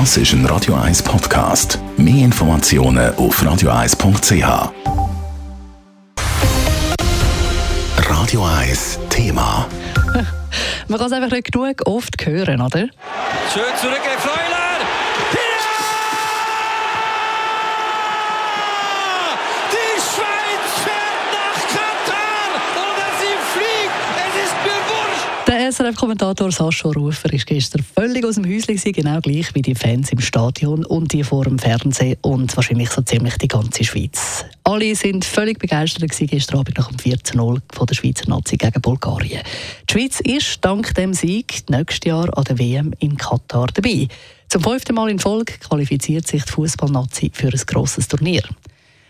Das ist ein Radio 1 Podcast. Mehr Informationen auf radio1.ch. Radio 1 Thema. Man kann es einfach nicht genug oft hören, oder? Schön zurück, Freuler! Die Schweiz fährt nach Katar oder sie fliegt. Es ist mir wurscht. Der SRF-Kommentator Sascha Rufer ist gestern völlig aus dem Häuschen, genau gleich wie die Fans im Stadion und die vor dem Fernsehen und wahrscheinlich so ziemlich die ganze Schweiz. Alle sind völlig begeistert gestern Abend nach dem 14-0 von der Schweizer Nazi gegen Bulgarien. Die Schweiz ist dank dem Sieg nächstes Jahr an der WM in Katar dabei. Zum fünften Mal in Folge qualifiziert sich die Fußballnazi für ein grosses Turnier.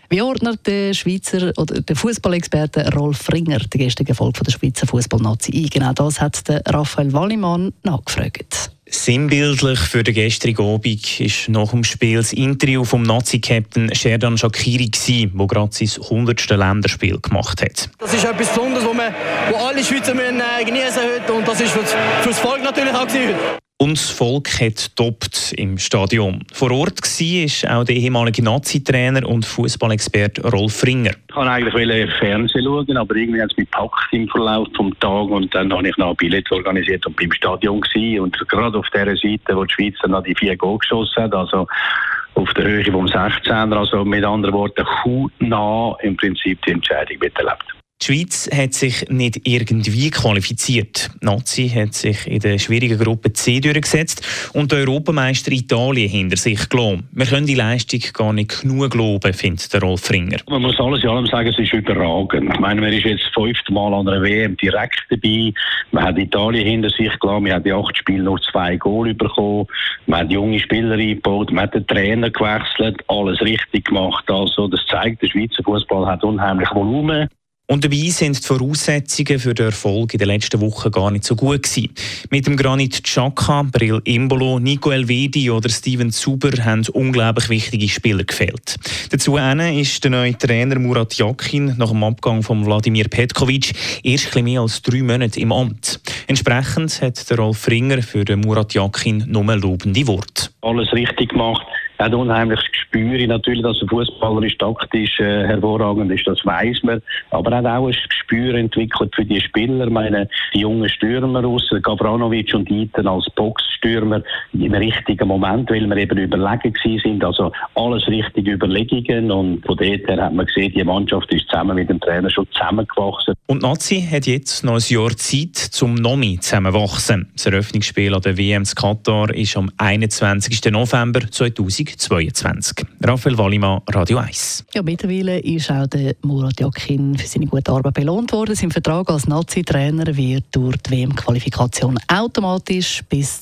Wie ordnet der Schweizer oder der Fußballexperte Rolf Ringer den gestrigen Erfolg der Schweizer Fußballnazi ein? Genau das hat der Raphael Wallimann nachgefragt. Sinnbildlich für den gestrigen Abend ist nach dem Spiel das Interview vom Nazi-Captain Sherdan Shakiri, der gerade sein 100. Länderspiel gemacht hat. Das ist etwas Besonderes, wo, wir, wo alle Schweizer müssen, äh, genießen heute und das ist für das, für das Volk natürlich auch gewesen. Und das Volk hat toppt im Stadion. Vor Ort war auch der ehemalige Nazi-Trainer und Fußballexperte Rolf Ringer. Ich wollte eigentlich Fernsehen schauen, aber irgendwie hat es mich gepackt im Verlauf des Tages und dann habe ich noch ein Billett organisiert und beim Stadion gewesen. und gerade auf der Seite, wo die Schweiz dann noch die vier Goal geschossen hat, also auf der Höhe vom 16er, also mit anderen Worten, nah im Prinzip die Entscheidung miterlebt. Die Schweiz hat sich nicht irgendwie qualifiziert. Die Nazi hat sich in der schwierigen Gruppe C durchgesetzt und der Europameister Italien hinter sich gelassen. Wir können die Leistung gar nicht genug loben, findet der Rolf Ringer. Man muss alles in allem sagen, es ist überragend. Ich meine, man ist jetzt fünfte Mal an einer WM direkt dabei. Man hat Italien hinter sich gelassen. Man hat die acht Spiele nur zwei Goal bekommen. Man hat junge Spieler eingebaut. Man hat den Trainer gewechselt. Alles richtig gemacht. Also, das zeigt, der Schweizer Fußball hat unheimlich Volumen. Und dabei sind die Voraussetzungen für den Erfolg in den letzten Wochen gar nicht so gut gewesen. Mit dem Granit Xhaka, Brill Imbolo, Nico Elvedi oder Steven Zuber haben unglaublich wichtige Spieler gefehlt. Dazu ist der neue Trainer Murat Yakin nach dem Abgang von Wladimir Petkovic erst mehr als drei Monate im Amt. Entsprechend hat der Rolf Ringer für den Murat Yakin nur lobende Worte. Alles richtig gemacht er hat unheimlich Gespür. Natürlich, dass er fußballerisch taktisch äh, hervorragend ist, das weiß man. Aber er hat auch ein Gespür entwickelt für die Spieler. Meine, die jungen Stürmer aus, Gavranovic und Iten als Boxstürmer im richtigen Moment, weil wir eben überlegen sind. Also alles richtige Überlegungen. Und von dort her hat man gesehen, die Mannschaft ist zusammen mit dem Trainer schon zusammengewachsen. Und Nazi hat jetzt noch ein Jahr Zeit, zum Nomi zusammenwachsen. Das Eröffnungsspiel an der WM in Katar ist am 21. November 2000. 2022. Raphael Wallimann, Radio 1. Ja, mittlerweile ist auch der Murat Yakin für seine gute Arbeit belohnt worden. Sein Vertrag als Nazi-Trainer wird durch die WM-Qualifikation automatisch bis